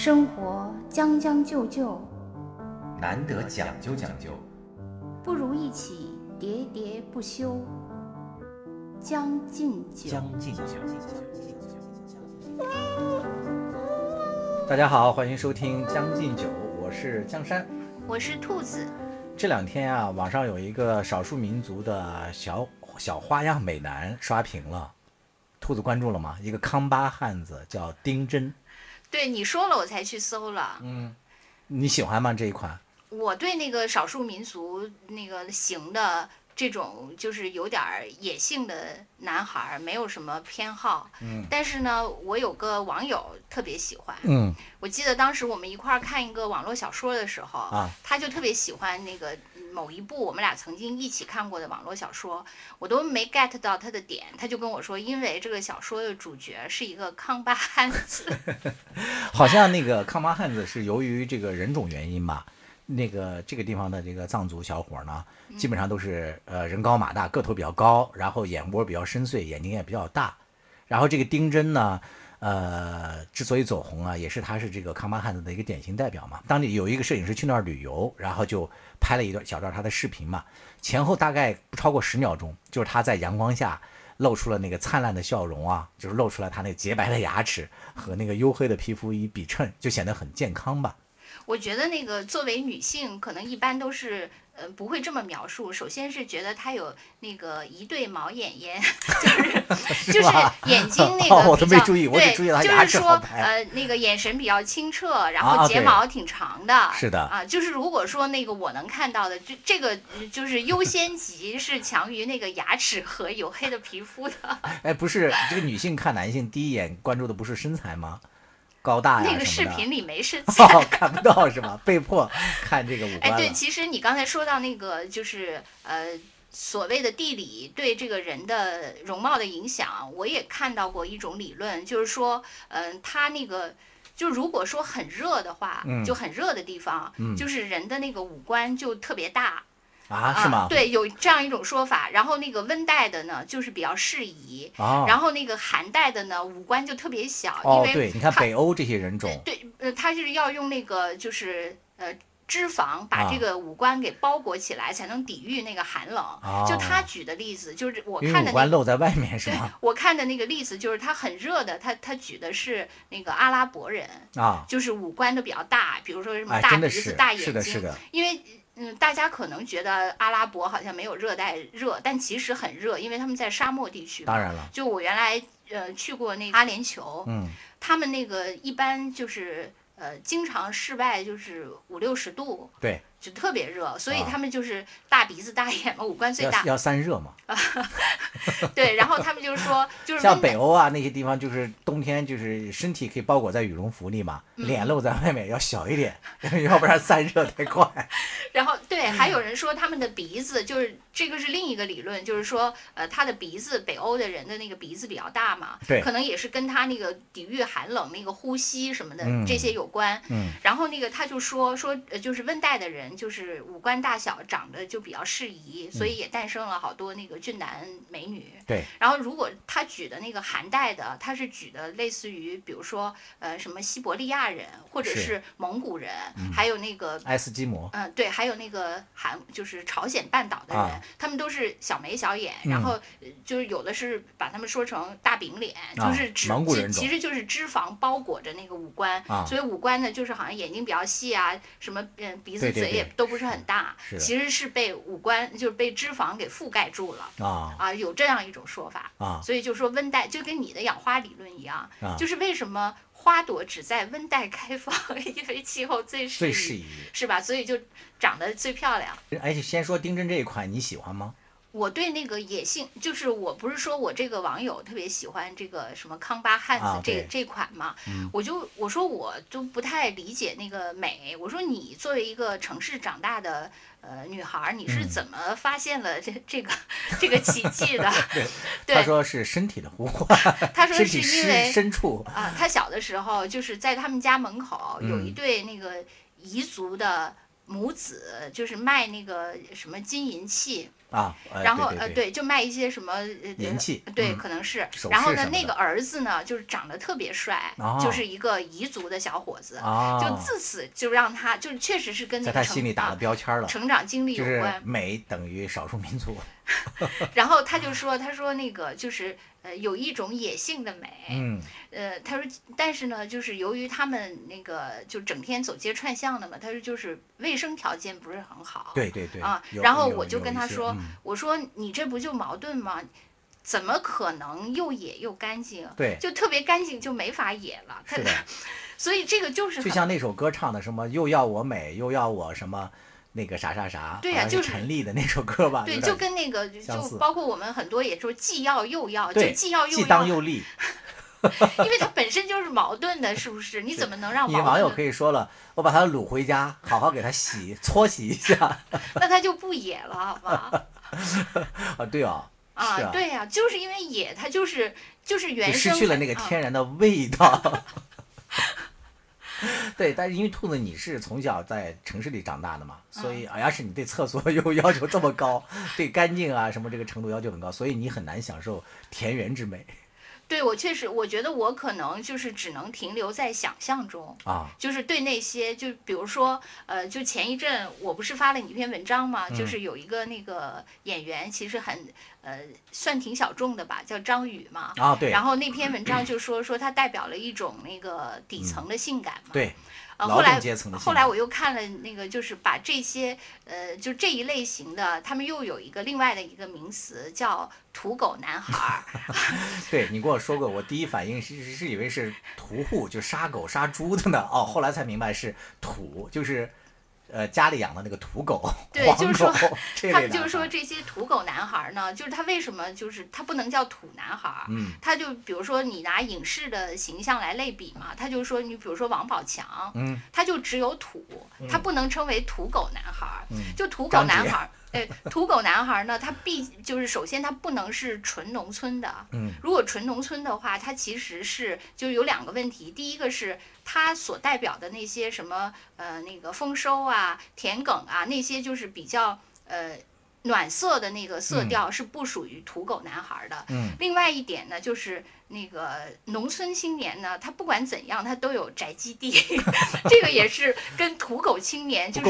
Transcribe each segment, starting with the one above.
生活将将就就，难得讲究讲究，不如一起喋喋不休。将进酒，将进酒。大家好，欢迎收听《将进酒》，我是江山，我是兔子。这两天啊，网上有一个少数民族的小小花样美男刷屏了，兔子关注了吗？一个康巴汉子叫丁真。对你说了，我才去搜了。嗯，你喜欢吗？这一款？我对那个少数民族那个型的。这种就是有点野性的男孩，没有什么偏好。嗯，但是呢，我有个网友特别喜欢。嗯，我记得当时我们一块儿看一个网络小说的时候，啊，他就特别喜欢那个某一部我们俩曾经一起看过的网络小说，我都没 get 到他的点，他就跟我说，因为这个小说的主角是一个康巴汉子。好像那个康巴汉子是由于这个人种原因吧。那个这个地方的这个藏族小伙呢，基本上都是呃人高马大，个头比较高，然后眼窝比较深邃，眼睛也比较大。然后这个丁真呢，呃，之所以走红啊，也是他是这个康巴汉子的一个典型代表嘛。当地有一个摄影师去那儿旅游，然后就拍了一段小段他的视频嘛，前后大概不超过十秒钟，就是他在阳光下露出了那个灿烂的笑容啊，就是露出了他那洁白的牙齿和那个黝黑的皮肤一比衬，就显得很健康吧。我觉得那个作为女性，可能一般都是呃不会这么描述。首先是觉得她有那个一对毛眼眼，就是 就是眼睛那个 比较对，就是说呃那个眼神比较清澈，然后睫毛挺长的。是的啊，就是如果说那个我能看到的，就这个就是优先级是强于那个牙齿和黝黑的皮肤的。哎，不是这个女性看男性第一眼关注的不是身材吗？高大呀那个视频里没是 哦，看不到是吧？被迫看这个五官。哎，对，其实你刚才说到那个，就是呃，所谓的地理对这个人的容貌的影响，我也看到过一种理论，就是说，嗯，他那个，就如果说很热的话，就很热的地方，就是人的那个五官就特别大。啊，是吗？对，有这样一种说法。然后那个温带的呢，就是比较适宜。然后那个寒带的呢，五官就特别小。哦，对，你看北欧这些人种。对，呃，他是要用那个就是呃脂肪把这个五官给包裹起来，才能抵御那个寒冷。就他举的例子，就是我看的。五官露在外面是吗？我看的那个例子就是他很热的，他他举的是那个阿拉伯人啊，就是五官都比较大，比如说什么大鼻子、大眼睛。是的，是的。因为。嗯，大家可能觉得阿拉伯好像没有热带热，但其实很热，因为他们在沙漠地区。当然了，就我原来呃去过那个阿联酋，嗯，他们那个一般就是呃经常室外就是五六十度。对。就特别热，所以他们就是大鼻子大眼嘛，五官最大。要散热嘛。对，然后他们就是说，就是像北欧啊那些地方，就是冬天就是身体可以包裹在羽绒服里嘛，脸露在外面要小一点，要不然散热太快。然后对，还有人说他们的鼻子就是这个是另一个理论，就是说呃他的鼻子，北欧的人的那个鼻子比较大嘛，对，可能也是跟他那个抵御寒冷那个呼吸什么的这些有关。嗯。然后那个他就说说呃就是温带的人。就是五官大小长得就比较适宜，所以也诞生了好多那个俊男美女。对。然后如果他举的那个韩代的，他是举的类似于比如说呃什么西伯利亚人或者是蒙古人，还有那个爱斯基摩。嗯，对，还有那个韩就是朝鲜半岛的人，他们都是小眉小眼，然后就是有的是把他们说成大饼脸，就是脂其实就是脂肪包裹着那个五官，所以五官呢就是好像眼睛比较细啊，什么嗯鼻子嘴。也都不是很大，其实是被五官就是被脂肪给覆盖住了啊啊，有这样一种说法啊，所以就说温带就跟你的养花理论一样，就是为什么花朵只在温带开放，因为气候最适宜，是吧？所以就长得最漂亮。而且先说丁真这一款，你喜欢吗？我对那个野性，就是我不是说我这个网友特别喜欢这个什么康巴汉子这这款嘛，我就我说我都不太理解那个美。我说你作为一个城市长大的呃女孩，你是怎么发现了这这个这个奇迹的？对，他说是身体的呼唤，他说是因为深处啊，他小的时候就是在他们家门口有一对那个彝族的母子，就是卖那个什么金银器。啊，然后呃对，就卖一些什么银器，对，可能是。然后呢，那个儿子呢，就是长得特别帅，就是一个彝族的小伙子，就自此就让他，就是确实是跟在他心里打了标签了，成长经历有关，美等于少数民族。然后他就说，他说那个就是呃有一种野性的美，嗯，呃他说但是呢，就是由于他们那个就整天走街串巷的嘛，他说就是卫生条件不是很好，对对对啊，然后我就跟他说，我说你这不就矛盾吗？怎么可能又野又干净？对，就特别干净就没法野了，是的，所以这个就是就像那首歌唱的什么又要我美又要我什么。那个啥啥啥，对呀，就是陈粒的那首歌吧，对，就跟那个就包括我们很多也说既要又要，就既要又要既当又立，因为它本身就是矛盾的，是不是？你怎么能让你网友可以说了，我把它掳回家，好好给它洗搓洗一下，那它就不野了，好吗？啊，对啊，啊，对呀，就是因为野，它就是就是原生失去了那个天然的味道。对，但是因为兔子你是从小在城市里长大的嘛，所以要是你对厕所又要求这么高，对干净啊什么这个程度要求很高，所以你很难享受田园之美。对我确实，我觉得我可能就是只能停留在想象中啊，就是对那些，就比如说，呃，就前一阵我不是发了你一篇文章吗？就是有一个那个演员，其实很呃算挺小众的吧，叫张宇嘛。啊，对。然后那篇文章 就说说他代表了一种那个底层的性感嘛。对。呃，后来后来我又看了那个，就是把这些呃，就这一类型的，他们又有一个另外的一个名词叫土狗男孩儿。对你跟我说过，我第一反应是是以为是屠户，就杀狗杀猪的呢。哦，后来才明白是土，就是。呃，家里养的那个土狗，对，就是说，他们就是说这些土狗男孩呢，就是他为什么就是他不能叫土男孩？嗯，他就比如说你拿影视的形象来类比嘛，他就说你比如说王宝强，嗯，他就只有土，他不能称为土狗男孩，就土狗男孩。哎，土狗男孩呢？他必就是首先他不能是纯农村的。嗯，如果纯农村的话，他其实是就有两个问题。第一个是他所代表的那些什么呃那个丰收啊、田埂啊那些就是比较呃暖色的那个色调是不属于土狗男孩的。嗯，另外一点呢就是。那个农村青年呢，他不管怎样，他都有宅基地，这个也是跟土狗青年就是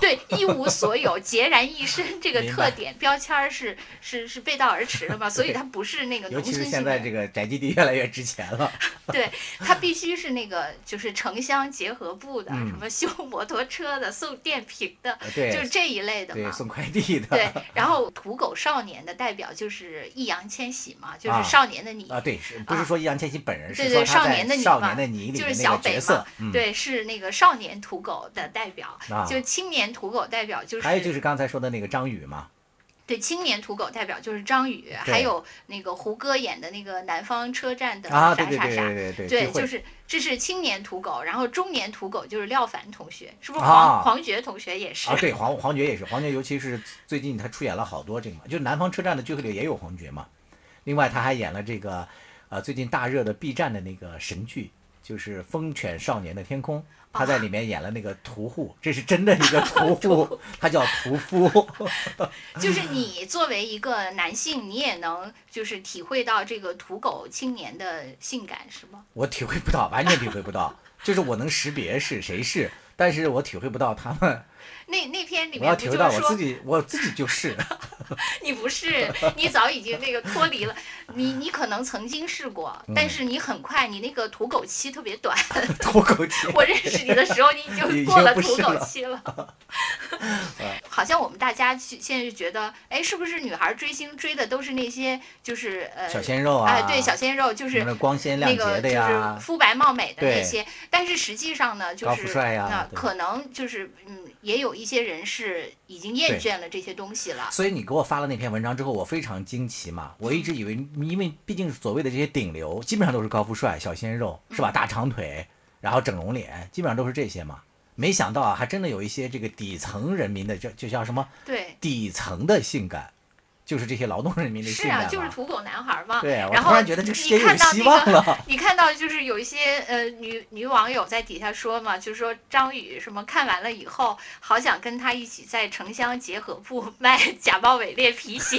对一无所有、孑然一身这个特点标签是是是背道而驰的嘛，所以他不是那个农村青年。尤其是现在这个宅基地越来越值钱了。对他必须是那个就是城乡结合部的，什么修摩托车的、送电瓶的，就是这一类的嘛。送快递的。对，然后土狗少年的代表就是易烊千玺嘛，就是少年的你啊，对是。不是说易烊千玺本人，是说少年的你少年的你就是小北嘛，对，是那个少年土狗的代表，就青年土狗代表就是。还有就是刚才说的那个张宇嘛。对，青年土狗代表就是张宇，还有那个胡歌演的那个南方车站的啥啥啥，对对对，就是这是青年土狗，然后中年土狗就是廖凡同学，是不是黄黄觉同学也是？啊，对，黄黄觉也是，黄觉尤其是最近他出演了好多这个嘛，就南方车站的聚会里也有黄觉嘛，另外他还演了这个。啊，最近大热的 B 站的那个神剧，就是《疯犬少年的天空》，他在里面演了那个屠户，这是真的一个屠户，他叫屠夫。就是你作为一个男性，你也能就是体会到这个土狗青年的性感，是吗？我体会不到，完全体会不到。就是我能识别是谁是，但是我体会不到他们。那那篇里面我要体会到我自己，我自己就是。你不是，你早已经那个脱离了。你你可能曾经试过，但是你很快，你那个土狗期特别短。土狗期。我认识你的时候，你已经过了土狗期了。好像我们大家现在就觉得，哎，是不是女孩追星追的都是那些就是呃小鲜肉啊？哎，对，小鲜肉就是光鲜亮洁的呀，就是肤白貌美的那些。但是实际上呢，就是那可能就是嗯。也有一些人是已经厌倦了这些东西了，所以你给我发了那篇文章之后，我非常惊奇嘛。我一直以为，因为毕竟所谓的这些顶流，基本上都是高富帅、小鲜肉，是吧？大长腿，然后整容脸，基本上都是这些嘛。没想到啊，还真的有一些这个底层人民的，就就叫什么？对，底层的性感。就是这些劳动人民的是啊，就是土狗男孩嘛。对，然后觉得这世界有希望了。你看到就是有一些呃女女网友在底下说嘛，就是说张宇什么看完了以后，好想跟他一起在城乡结合部卖假冒伪劣皮鞋。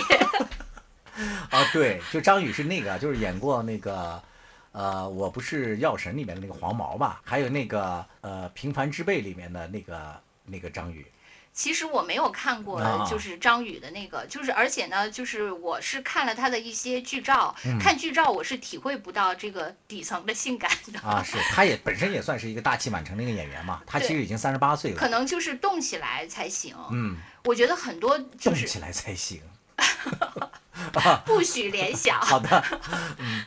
啊，对，就张宇是那个，就是演过那个呃，我不是药神里面的那个黄毛吧？还有那个呃，平凡之辈里面的那个那个张宇。其实我没有看过，就是张宇的那个，就是而且呢，就是我是看了他的一些剧照，看剧照我是体会不到这个底层的性感的啊。是，他也本身也算是一个大器晚成的一个演员嘛，他其实已经三十八岁了，可能就是动起来才行。嗯，我觉得很多动起来才行，不许联想。好的，嗯，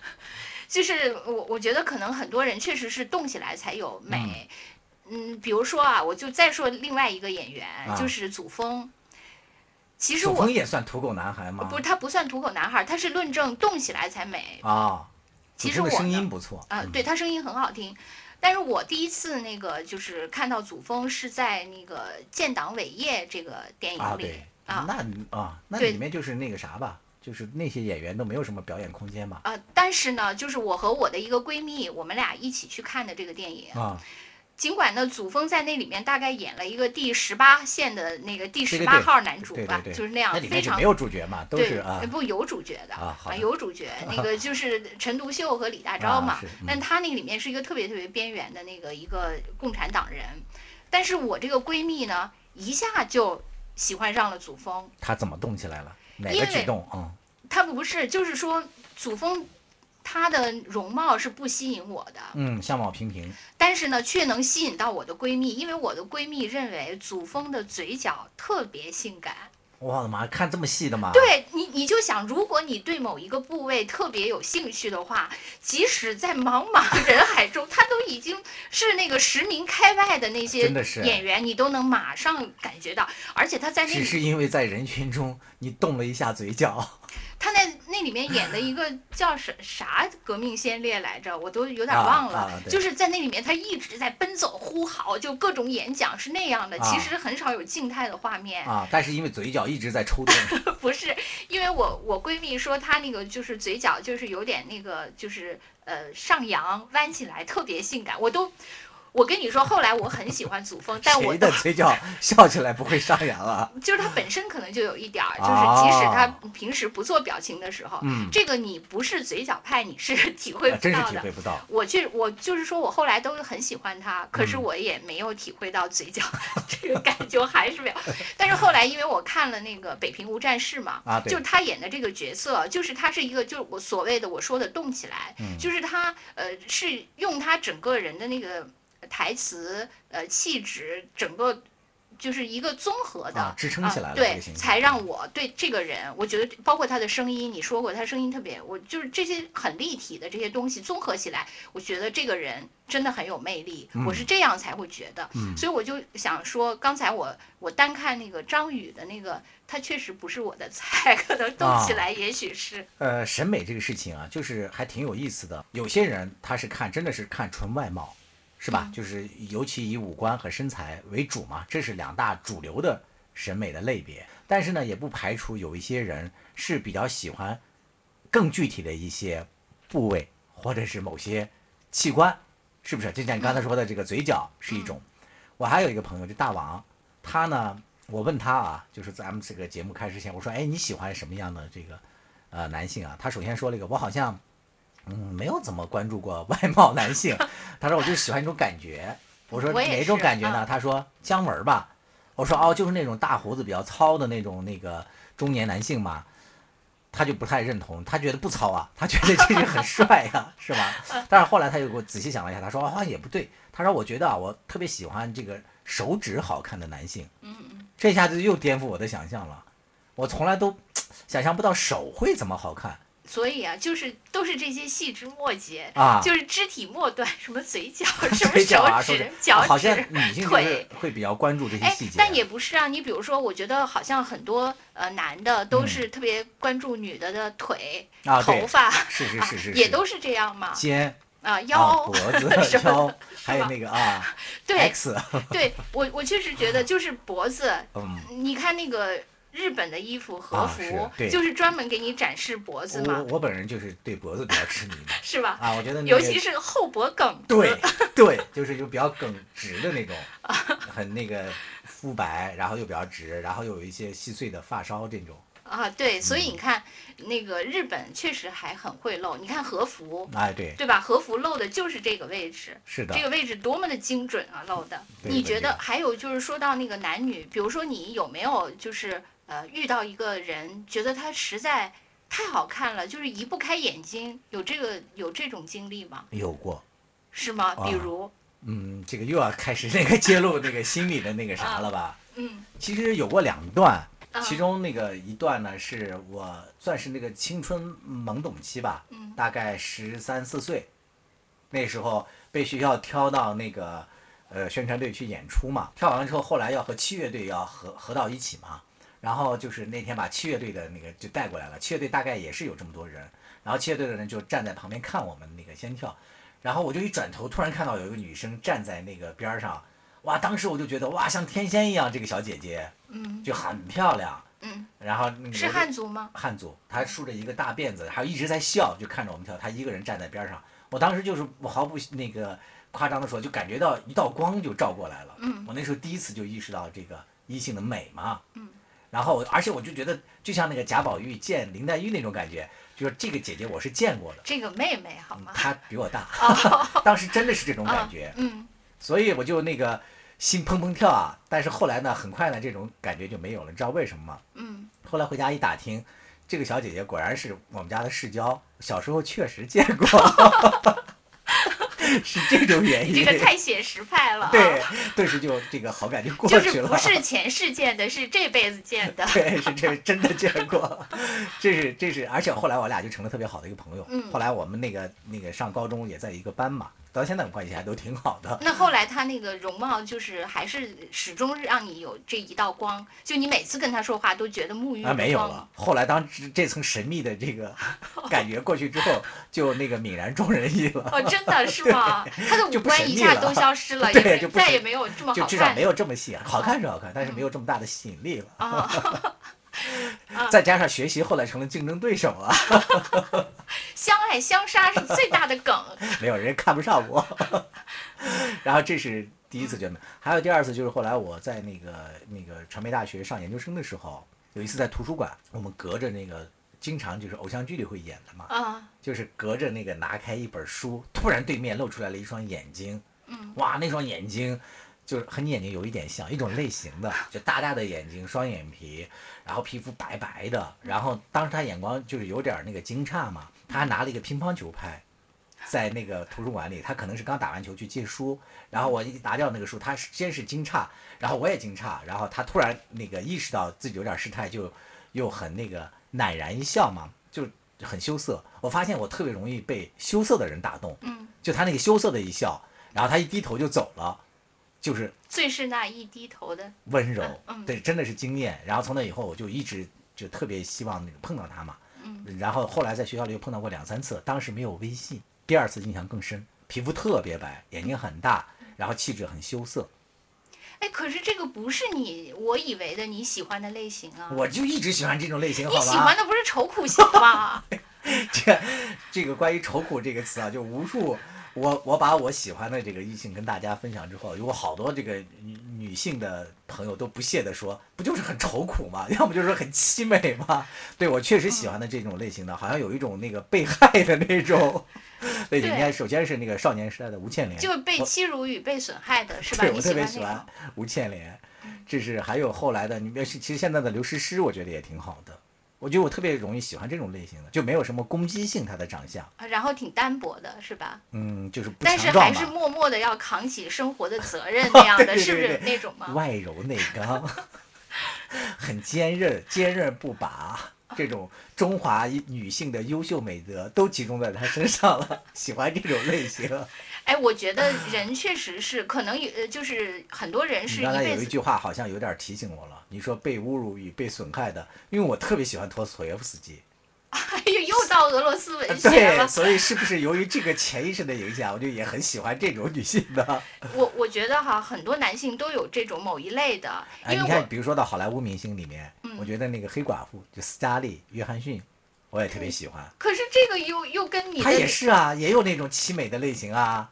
就是我我觉得可能很多人确实是动起来才有美。嗯，比如说啊，我就再说另外一个演员，就是祖峰。其实祖峰也算土狗男孩吗？不是，他不算土狗男孩，他是论证动起来才美啊。其实我声音不错啊，对他声音很好听。但是我第一次那个就是看到祖峰是在那个《建党伟业》这个电影里啊。那啊，那里面就是那个啥吧，就是那些演员都没有什么表演空间嘛。啊，但是呢，就是我和我的一个闺蜜，我们俩一起去看的这个电影啊。尽管呢，祖峰在那里面大概演了一个第十八线的那个第十八号男主吧，就是那样非常没有主角嘛，都是啊，不有主角的啊，有主角，那个就是陈独秀和李大钊嘛，但他那个里面是一个特别特别边缘的那个一个共产党人，但是我这个闺蜜呢，一下就喜欢上了祖峰，他怎么动起来了？哪个举动啊？他不是，就是说祖峰。他的容貌是不吸引我的，嗯，相貌平平，但是呢，却能吸引到我的闺蜜，因为我的闺蜜认为祖峰的嘴角特别性感。我的妈，看这么细的吗？对你，你就想，如果你对某一个部位特别有兴趣的话，即使在茫茫人海中，他都已经是那个十名开外的那些演员，你都能马上感觉到，而且他在那只是因为在人群中你动了一下嘴角。他在那里面演的一个叫啥啥革命先烈来着，我都有点忘了。就是在那里面，他一直在奔走呼号，就各种演讲是那样的。其实很少有静态的画面啊。但是因为嘴角一直在抽动。不是，因为我我闺蜜说她那个就是嘴角就是有点那个就是呃上扬弯起来，特别性感，我都。我跟你说，后来我很喜欢祖峰，但我的嘴角 笑起来不会上扬了？就是他本身可能就有一点儿，就是即使他平时不做表情的时候，这个你不是嘴角派，你是 体会不到的。真是体会不到。我去，我就是说我后来都很喜欢他，可是我也没有体会到嘴角 这个感觉，还是没有。但是后来因为我看了那个《北平无战事》嘛，啊，就是他演的这个角色，就是他是一个，就是我所谓的我说的动起来，就是他呃是用他整个人的那个。台词，呃，气质，整个就是一个综合的支撑起来了，对，才让我对这个人，我觉得包括他的声音，你说过他声音特别，我就是这些很立体的这些东西综合起来，我觉得这个人真的很有魅力，我是这样才会觉得，所以我就想说，刚才我我单看那个张宇的那个，他确实不是我的菜，可能动起来也许是。呃，审美这个事情啊，就是还挺有意思的，有些人他是看真的是看纯外貌。是吧？就是尤其以五官和身材为主嘛，这是两大主流的审美的类别。但是呢，也不排除有一些人是比较喜欢更具体的一些部位，或者是某些器官，是不是？就像你刚才说的这个嘴角是一种。我还有一个朋友，就大王，他呢，我问他啊，就是咱们这个节目开始前，我说，哎，你喜欢什么样的这个呃男性啊？他首先说了一个，我好像。嗯，没有怎么关注过外貌男性。他说我就喜欢一种感觉。我说哪种感觉呢？他说姜文吧。我说哦，就是那种大胡子比较糙的那种那个中年男性嘛。他就不太认同，他觉得不糙啊，他觉得这人很 帅呀，是吧？但是后来他又给我仔细想了一下，他说啊也不对。他说我觉得啊，我特别喜欢这个手指好看的男性。嗯嗯。这下子又颠覆我的想象了。我从来都 想象不到手会怎么好看。所以啊，就是都是这些细枝末节啊，就是肢体末端，什么嘴角，什么手指、脚趾、腿，会比较关注这些细节。但也不是啊，你比如说，我觉得好像很多呃男的都是特别关注女的的腿、头发，是是是是，也都是这样嘛。肩啊，腰、脖 子、腰，还有那个啊，对。对我我确实觉得就是脖子，你看那个。日本的衣服和服，就是专门给你展示脖子嘛。我我本人就是对脖子比较痴迷嘛，是吧？啊，我觉得尤其是后脖梗，对 对，就是就比较梗直的那种，很那个肤白，然后又比较直，然后又有一些细碎的发梢这种。啊，对，所以你看，那个日本确实还很会露。你看和服，哎，对，对吧？和服露的就是这个位置，是的，这个位置多么的精准啊，露的。你觉得还有就是说到那个男女，比如说你有没有就是呃遇到一个人，觉得他实在太好看了，就是移不开眼睛，有这个有这种经历吗？有过，是吗？比如，嗯，这个又要开始那个揭露那个心理的那个啥了吧？嗯，其实有过两段。其中那个一段呢，是我算是那个青春懵懂期吧，大概十三四岁，那时候被学校挑到那个呃宣传队去演出嘛，跳完了之后，后来要和七乐队要合合到一起嘛，然后就是那天把七乐队的那个就带过来了，七乐队大概也是有这么多人，然后七乐队的人就站在旁边看我们那个先跳，然后我就一转头，突然看到有一个女生站在那个边上。哇！当时我就觉得哇，像天仙一样，这个小姐姐，嗯，就很漂亮，嗯，然后是汉族吗？汉族，她梳着一个大辫子，还一直在笑，就看着我们跳。她一个人站在边上，我当时就是我毫不那个夸张的说，就感觉到一道光就照过来了。嗯，我那时候第一次就意识到这个异性的美嘛。嗯，然后而且我就觉得，就像那个贾宝玉见林黛玉那种感觉，就是这个姐姐我是见过的。这个妹妹好吗？她比我大，当时真的是这种感觉。嗯，所以我就那个。心砰砰跳啊！但是后来呢，很快呢，这种感觉就没有了。你知道为什么吗？嗯。后来回家一打听，这个小姐姐果然是我们家的世交，小时候确实见过，是这种原因。这个太写实派了。对，顿时就这个好感就过去了。就是不是前世见的，是这辈子见的。对，是这真的见过，这是这是，而且后来我俩就成了特别好的一个朋友。嗯。后来我们那个那个上高中也在一个班嘛。到现在关系还都挺好的。那后来他那个容貌就是还是始终让你有这一道光，就你每次跟他说话都觉得沐浴。啊，没有了。后来当这层神秘的这个 感觉过去之后，就那个泯然众人矣了。哦，真的是吗？他的五官一下都消失了，对，就再也没有这么好看。就至少没有这么细，好看是好看，但是没有这么大的吸引力了。啊。再加上学习，后来成了竞争对手了。相爱相杀是最大的梗。没有人看不上我。然后这是第一次见面，还有第二次就是后来我在那个那个传媒大学上研究生的时候，有一次在图书馆，我们隔着那个经常就是偶像剧里会演的嘛，啊，就是隔着那个拿开一本书，突然对面露出来了一双眼睛，嗯，哇，那双眼睛。就是和你眼睛有一点像，一种类型的，就大大的眼睛，双眼皮，然后皮肤白白的，然后当时他眼光就是有点那个惊诧嘛，他还拿了一个乒乓球拍，在那个图书馆里，他可能是刚打完球去借书，然后我一拿掉那个书，他先是惊诧，然后我也惊诧，然后他突然那个意识到自己有点失态，就又很那个赧然一笑嘛，就很羞涩。我发现我特别容易被羞涩的人打动，嗯，就他那个羞涩的一笑，然后他一低头就走了。就是最是那一低头的温柔，对，真的是惊艳。然后从那以后，我就一直就特别希望那个碰到他嘛。嗯。然后后来在学校里又碰到过两三次，当时没有微信。第二次印象更深，皮肤特别白，眼睛很大，然后气质很羞涩。哎，可是这个不是你我以为的你喜欢的类型啊！我就一直喜欢这种类型？你喜欢的不是愁苦型吗？这这个关于愁苦这个词啊，就无数。我我把我喜欢的这个异性跟大家分享之后，有好多这个女女性的朋友都不屑地说，不就是很愁苦吗？要么就是很凄美吗？对我确实喜欢的这种类型的，好像有一种那个被害的那种类型。你看，首先是那个少年时代的吴倩莲，就被欺辱与被损害的 是吧？对，我特别喜欢吴倩莲。这是还有后来的，你别其实现在的刘诗诗，我觉得也挺好的。我觉得我特别容易喜欢这种类型的，就没有什么攻击性，他的长相，然后挺单薄的，是吧？嗯，就是不但是还是默默的要扛起生活的责任 那样的，是不是那种吗？外柔内刚，很坚韧，坚韧不拔，这种中华女性的优秀美德都集中在他身上了，喜欢这种类型。哎，我觉得人确实是可能有，就是很多人是。刚才有一句话好像有点提醒我了，你说被侮辱与被损害的，因为我特别喜欢托斯托耶夫斯基。哎呦，又到俄罗斯文学了。对，所以是不是由于这个潜意识的影响，我就也很喜欢这种女性的？我我觉得哈，很多男性都有这种某一类的。哎，你看，比如说到好莱坞明星里面，我觉得那个黑寡妇就斯嘉丽·约翰逊，我也特别喜欢。可是这个又又跟你他也是啊，也有那种凄美的类型啊，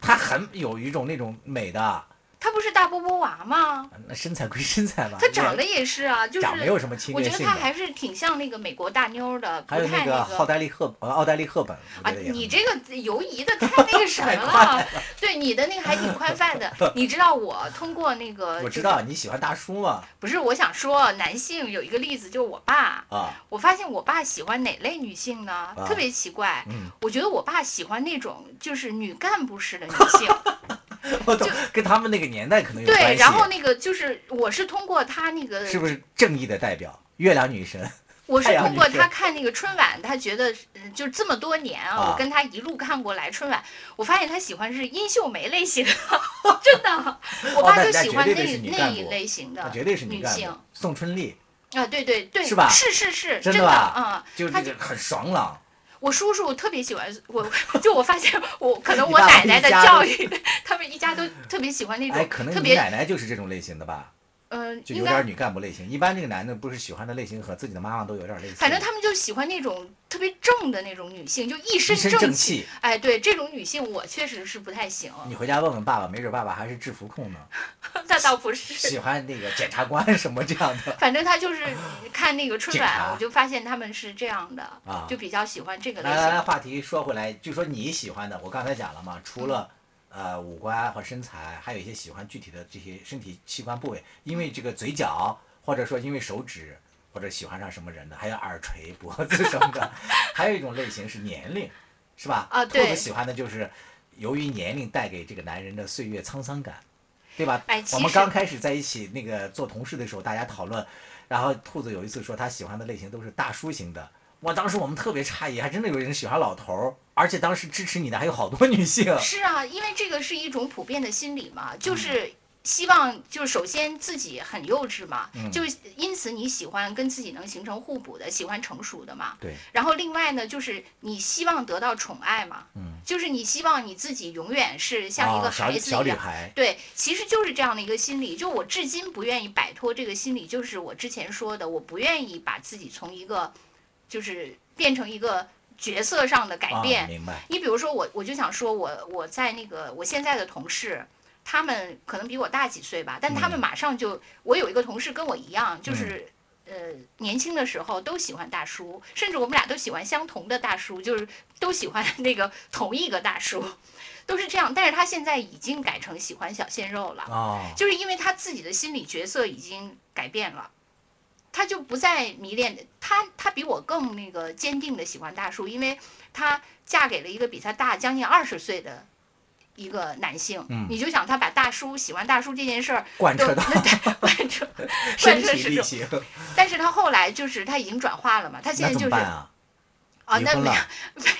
他很有一种那种美的。他不是大波波娃吗？那身材归身材吧。他长得也是啊，就是长没有什么侵略性。我觉得他还是挺像那个美国大妞的，还有那个奥黛丽赫呃奥黛丽赫本啊，你这个游移的太那个什么了？对，你的那个还挺宽泛的。你知道我通过那个？我知道你喜欢大叔吗？不是，我想说男性有一个例子，就是我爸啊。我发现我爸喜欢哪类女性呢？特别奇怪。嗯。我觉得我爸喜欢那种就是女干部式的女性。就跟他们那个年代可能有关系。对，然后那个就是我是通过他那个是不是正义的代表？月亮女神。我是通过他看那个春晚，他觉得嗯就这么多年啊，我跟他一路看过来春晚，我发现他喜欢是殷秀梅类型的，真的。我爸就喜欢那那一类型的，绝对是女性。宋春丽。啊，对对对，是吧？是是是，真的嗯，就他就很爽朗。我叔叔特别喜欢我，就我发现我可能我奶奶的教育，他们一家都特别喜欢那种。哎，可能你奶奶就是这种类型的吧？嗯，就有点女干部类型。一般这个男的不是喜欢的类型和自己的妈妈都有点类似。反正他们就喜欢那种特别正的那种女性，就一身正气。哎，对，这种女性我确实是不太行。你回家问问爸爸，没准爸爸还是制服控呢。那倒不是。喜欢那个检察官什么这样的。反正他就是 看那个春晚，我就发现他们是这样的，啊，就比较喜欢这个类型。来来来，话题说回来，就说你喜欢的，我刚才讲了嘛，除了。呃，五官和身材，还有一些喜欢具体的这些身体器官部位，因为这个嘴角，或者说因为手指，或者喜欢上什么人的，还有耳垂、脖子什么的。还有一种类型是年龄，是吧？啊，对。兔子喜欢的就是由于年龄带给这个男人的岁月沧桑感，对吧？哎，我们刚开始在一起那个做同事的时候，大家讨论，然后兔子有一次说他喜欢的类型都是大叔型的。哇当时我们特别诧异，还真的有人喜欢老头儿，而且当时支持你的还有好多女性。是啊，因为这个是一种普遍的心理嘛，就是希望，就是首先自己很幼稚嘛，就因此你喜欢跟自己能形成互补的，喜欢成熟的嘛。对。然后另外呢，就是你希望得到宠爱嘛，嗯，就是你希望你自己永远是像一个孩子一样。对，其实就是这样的一个心理。就我至今不愿意摆脱这个心理，就是我之前说的，我不愿意把自己从一个。就是变成一个角色上的改变。明白。你比如说我，我就想说，我我在那个我现在的同事，他们可能比我大几岁吧，但他们马上就，我有一个同事跟我一样，就是呃年轻的时候都喜欢大叔，甚至我们俩都喜欢相同的大叔，就是都喜欢那个同一个大叔，都是这样。但是他现在已经改成喜欢小鲜肉了，就是因为他自己的心理角色已经改变了。他就不再迷恋他，他比我更那个坚定的喜欢大叔，因为他嫁给了一个比他大将近二十岁的一个男性。嗯，你就想他把大叔喜欢大叔这件事儿贯彻到 贯彻 贯彻始终。但是他后来就是他已经转化了嘛，他现在就是啊，那没有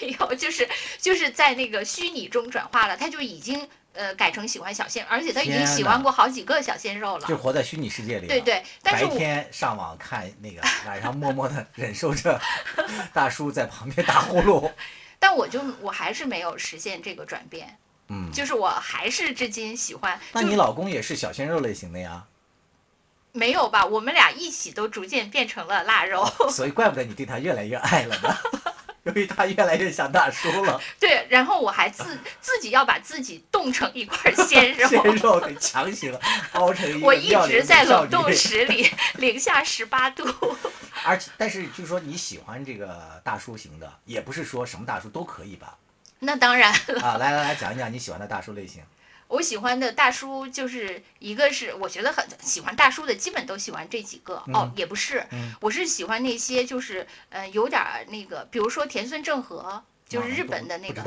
没有，就是就是在那个虚拟中转化了，他就已经。呃，改成喜欢小鲜，而且他已经喜欢过好几个小鲜肉了，就活在虚拟世界里。对对，白天上网看那个，晚上默默的忍受着大叔在旁边打呼噜。但我就我还是没有实现这个转变，嗯，就是我还是至今喜欢。那你老公也是小鲜肉类型的呀？没有吧，我们俩一起都逐渐变成了腊肉，所以怪不得你对他越来越爱了呢。由于他越来越像大叔了，对，然后我还自 自己要把自己冻成一块鲜肉，鲜肉给强行熬成一我一直在冷冻室里，零下十八度。而且，但是就是说你喜欢这个大叔型的，也不是说什么大叔都可以吧？那当然了。啊，来来来讲一讲你喜欢的大叔类型。我喜欢的大叔就是一个是我觉得很喜欢大叔的，基本都喜欢这几个哦，也不是，我是喜欢那些就是呃有点那个，比如说田村正和，就是日本的那个，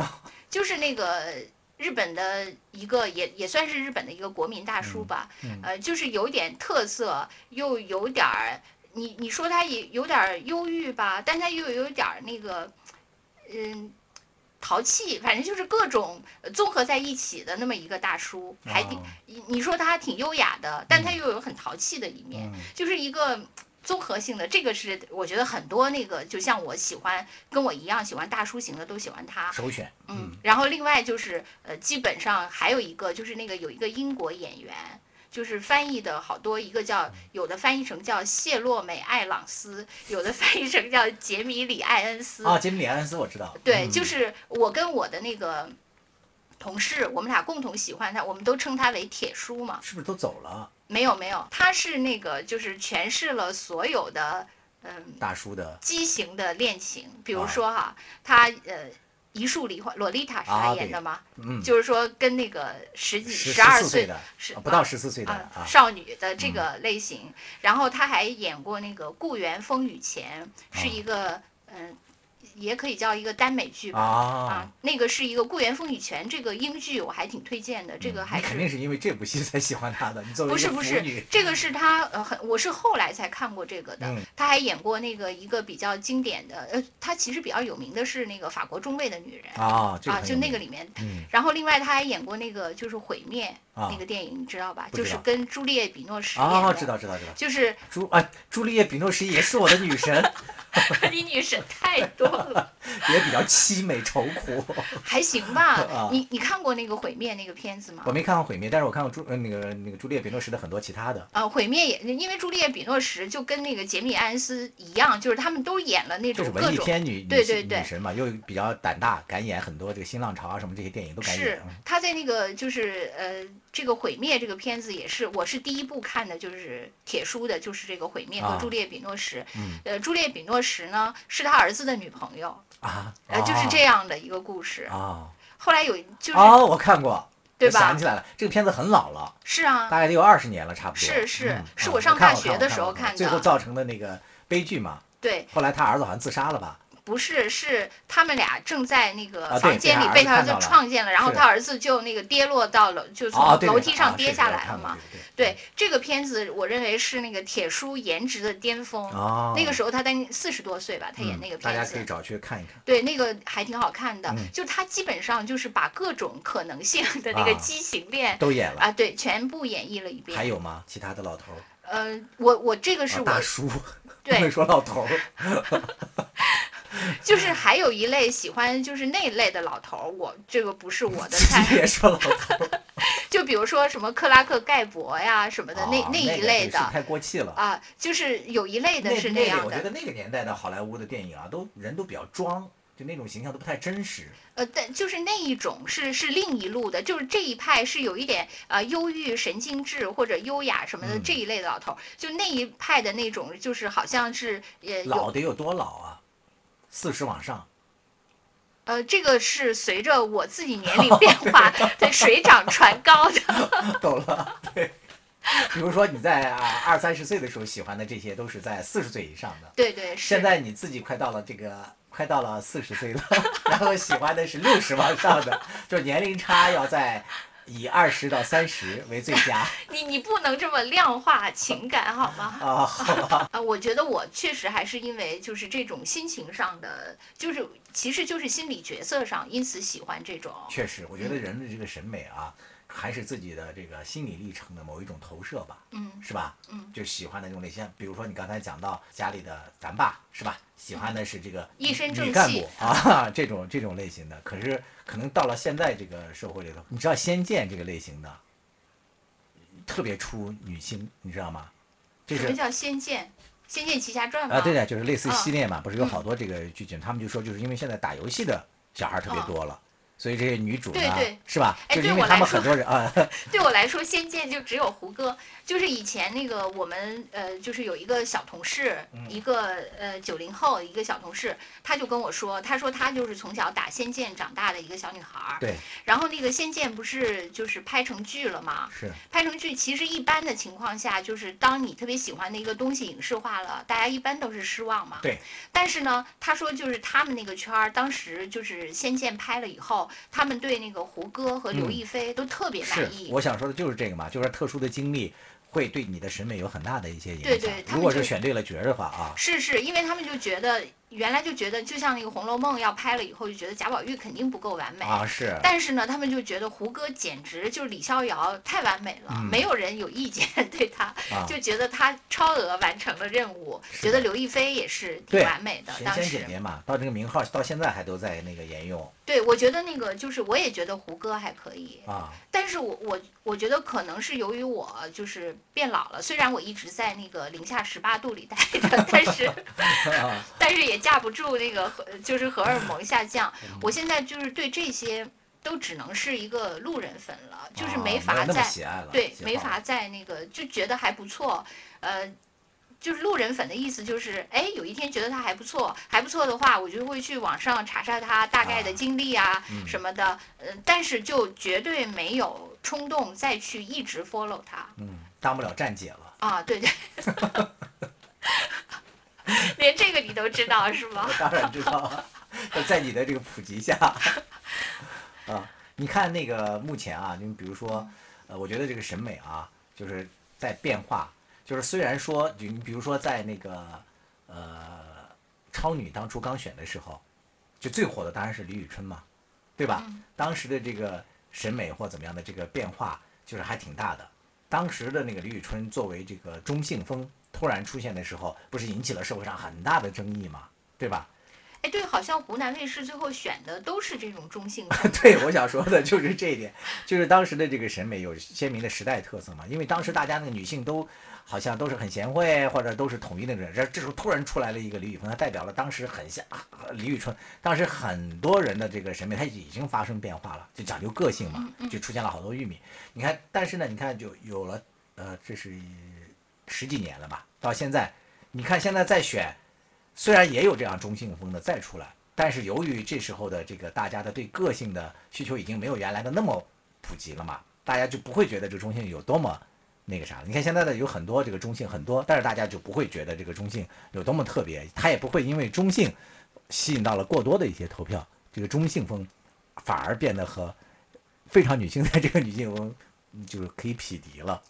就是那个日本的一个也也算是日本的一个国民大叔吧，呃，就是有点特色，又有点儿你你说他也有点忧郁吧，但他又有点那个嗯。淘气，反正就是各种综合在一起的那么一个大叔，还挺你你说他挺优雅的，但他又有很淘气的一面，就是一个综合性的。这个是我觉得很多那个，就像我喜欢跟我一样喜欢大叔型的，都喜欢他首选。嗯，然后另外就是呃，基本上还有一个就是那个有一个英国演员，就是翻译的好多，一个叫有的翻译成叫谢洛美艾朗斯，有的翻译成叫杰米里艾恩斯。啊，杰米里艾恩斯我知道。对，就是我跟我的那个同事，我们俩共同喜欢他，我们都称他为铁叔嘛。是不是都走了？没有没有，他是那个就是诠释了所有的嗯大叔的畸形的恋情，比如说哈，他呃。一树梨花，洛丽塔是他演的吗？嗯，就是说跟那个十几、十二岁的，是不到十四岁的少女的这个类型。然后他还演过那个《故园风雨前》，是一个嗯。也可以叫一个耽美剧吧啊，那个是一个《故园风雨泉》这个英剧，我还挺推荐的。这个还是肯定是因为这部戏才喜欢他的。你作为不是不是，这个是他呃很，我是后来才看过这个的。他还演过那个一个比较经典的呃，他其实比较有名的是那个《法国中尉的女人》啊啊，就那个里面。然后另外他还演过那个就是《毁灭》那个电影，你知道吧？就是跟朱丽叶·比诺什演的。知道知道知道。就是朱啊，朱丽叶·比诺什也是我的女神。你女神太多了，也比较凄美愁苦，还行吧。你你看过那个毁灭那个片子吗？我没看过毁灭，但是我看过朱呃那个那个朱丽叶·比诺什的很多其他的。呃，毁灭也因为朱丽叶·比诺什就跟那个杰米·艾恩斯一样，就是他们都演了那种各种文艺片女对对对女神嘛，又比较胆大，敢演很多这个新浪潮啊什么这些电影都敢演。是她在那个就是呃这个毁灭这个片子也是，我是第一部看的就是铁叔的，就是这个毁灭和朱丽叶·比诺什。嗯。呃，朱丽叶·比诺什呢是他儿子的女朋友啊，呃，就是这样的一个故事啊。后来有就是哦，我看过，对吧？想起来了，这个片子很老了，是啊，大概得有二十年了，差不多。是是，是我上大学的时候看的。最后造成的那个悲剧嘛。对。后来他儿子好像自杀了吧？不是，是他们俩正在那个房间里被他儿子撞见了，然后他儿子就那个跌落到了，就从楼梯上跌下来了嘛。对这个片子，我认为是那个铁叔颜值的巅峰。哦，那个时候他才四十多岁吧，他演那个片子。大家可以找去看一看。对，那个还挺好看的。就他基本上就是把各种可能性的那个畸形恋都演了啊，对，全部演绎了一遍。还有吗？其他的老头？呃，我我这个是我大叔，不能说老头。就是还有一类喜欢就是那一类的老头儿，我这个不是我的菜。别说老头儿，就比如说什么克拉克盖博呀什么的那那一类的，太过气了啊。就是有一类的是那样的。我觉得那个年代的好莱坞的电影啊，都人都比较装，就那种形象都不太真实。呃，但就是那一种是是另一路的，就是这一派是有一点呃忧郁、神经质或者优雅什么的这一类的老头，就那一派的那种，就是好像是也老得有多老啊？四十往上，呃，这个是随着我自己年龄变化，对水涨船高的。懂了，对。比如说你在啊二三十岁的时候喜欢的这些，都是在四十岁以上的。对对。现在你自己快到了这个，快到了四十岁了，然后喜欢的是六十往上的，就年龄差要在。以二十到三十为最佳。你你不能这么量化情感好吗？啊，好吧。啊，我觉得我确实还是因为就是这种心情上的，就是其实就是心理角色上，因此喜欢这种。确实，我觉得人的这个审美啊。还是自己的这个心理历程的某一种投射吧，嗯，是吧？嗯，就喜欢的那种类型，比如说你刚才讲到家里的咱爸，是吧？喜欢的是这个女干部啊，这种这种类型的。可是可能到了现在这个社会里头，你知道《仙剑》这个类型的特别出女性，你知道吗？什么叫《仙剑》？《仙剑奇侠传》吗？啊，对的，就是类似系列嘛，不是有好多这个剧情？他们就说，就是因为现在打游戏的小孩特别多了。所以这些女主呢，是吧？就是因为他们很多人啊。对我来说，《仙剑》就只有胡歌。就是以前那个我们呃，就是有一个小同事，一个呃九零后一个小同事，他就跟我说，他说他就是从小打《仙剑》长大的一个小女孩儿。对。然后那个《仙剑》不是就是拍成剧了吗？是。拍成剧，其实一般的情况下，就是当你特别喜欢的一个东西影视化了，大家一般都是失望嘛。对。但是呢，他说就是他们那个圈儿，当时就是《仙剑》拍了以后。他们对那个胡歌和刘亦菲都特别满意。是，我想说的就是这个嘛，就是特殊的经历会对你的审美有很大的一些影响。对对，如果是选对了角儿的话啊。是是，因为他们就觉得。原来就觉得，就像那个《红楼梦》要拍了以后，就觉得贾宝玉肯定不够完美啊。是。但是呢，他们就觉得胡歌简直就是李逍遥太完美了，没有人有意见对他，就觉得他超额完成了任务。觉得刘亦菲也是挺完美的。当时。姐姐嘛，到这个名号到现在还都在那个沿用。对，我觉得那个就是，我也觉得胡歌还可以啊。但是我我我觉得可能是由于我就是变老了，虽然我一直在那个零下十八度里待着，但是 但是也架不住那个就是荷尔蒙下降。我现在就是对这些都只能是一个路人粉了，就是没法再对没法再那个就觉得还不错，呃。就是路人粉的意思，就是哎，有一天觉得他还不错，还不错的话，我就会去网上查查他大概的经历啊什么的，嗯，但是就绝对没有冲动再去一直 follow 他，嗯，当不了站姐了啊，对对，连这个你都知道是吗？当然知道，在你的这个普及下，啊，你看那个目前啊，你比如说，呃，我觉得这个审美啊，就是在变化。就是虽然说，你比如说在那个呃超女当初刚选的时候，就最火的当然是李宇春嘛，对吧？当时的这个审美或怎么样的这个变化，就是还挺大的。当时的那个李宇春作为这个中性风突然出现的时候，不是引起了社会上很大的争议嘛，对吧？哎，对，好像湖南卫视最后选的都是这种中性。对，我想说的就是这一点，就是当时的这个审美有鲜明的时代特色嘛。因为当时大家那个女性都好像都是很贤惠，或者都是统一的人，这这时候突然出来了一个李宇春，她代表了当时很像李宇春，当时很多人的这个审美，它已经发生变化了，就讲究个性嘛，就出现了好多玉米。你看，但是呢，你看就有了，呃，这是十几年了吧？到现在，你看现在再选。虽然也有这样中性风的再出来，但是由于这时候的这个大家的对个性的需求已经没有原来的那么普及了嘛，大家就不会觉得这个中性有多么那个啥。你看现在的有很多这个中性很多，但是大家就不会觉得这个中性有多么特别，他也不会因为中性吸引到了过多的一些投票，这个中性风反而变得和非常女性的这个女性风就是可以匹敌了。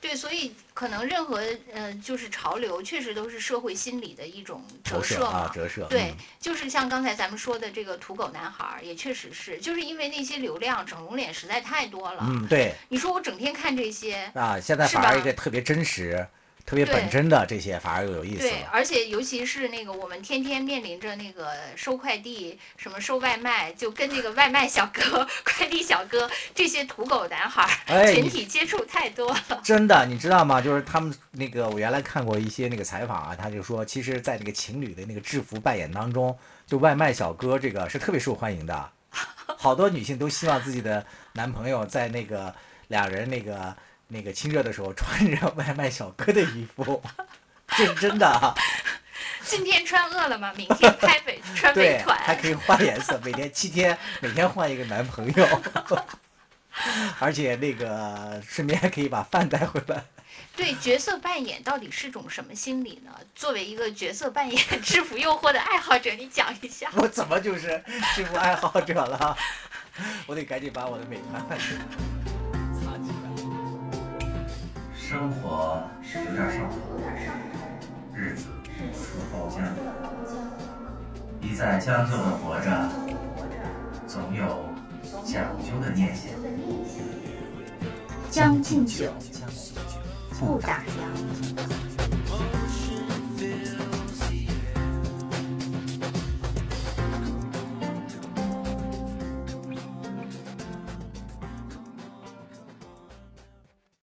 对，所以可能任何呃，就是潮流，确实都是社会心理的一种折射嘛。折射。对，就是像刚才咱们说的这个土狗男孩，也确实是，就是因为那些流量整容脸实在太多了。嗯，对。你说我整天看这些啊，现在反而一个特别真实。特别本真的这些反而又有意思。对，而且尤其是那个我们天天面临着那个收快递、什么收外卖，就跟那个外卖小哥、快递小哥这些土狗男孩群体接触太多了。真的，你知道吗？就是他们那个，我原来看过一些那个采访啊，他就说，其实，在那个情侣的那个制服扮演当中，就外卖小哥这个是特别受欢迎的，好多女性都希望自己的男朋友在那个俩人那个。那个亲热的时候穿着 外卖小哥的衣服，这是真的。今天穿饿了么，明天拍美穿美团，还可以换颜色，每天七天，每天换一个男朋友，而且那个顺便还可以把饭带回来。对角色扮演到底是种什么心理呢？作为一个角色扮演制服诱惑的爱好者，你讲一下。我怎么就是制服爱好者了？我得赶紧把我的美团。生活有点上头，日子出包浆。一再将就的活着，总有讲究的念想。将进酒，不打烊。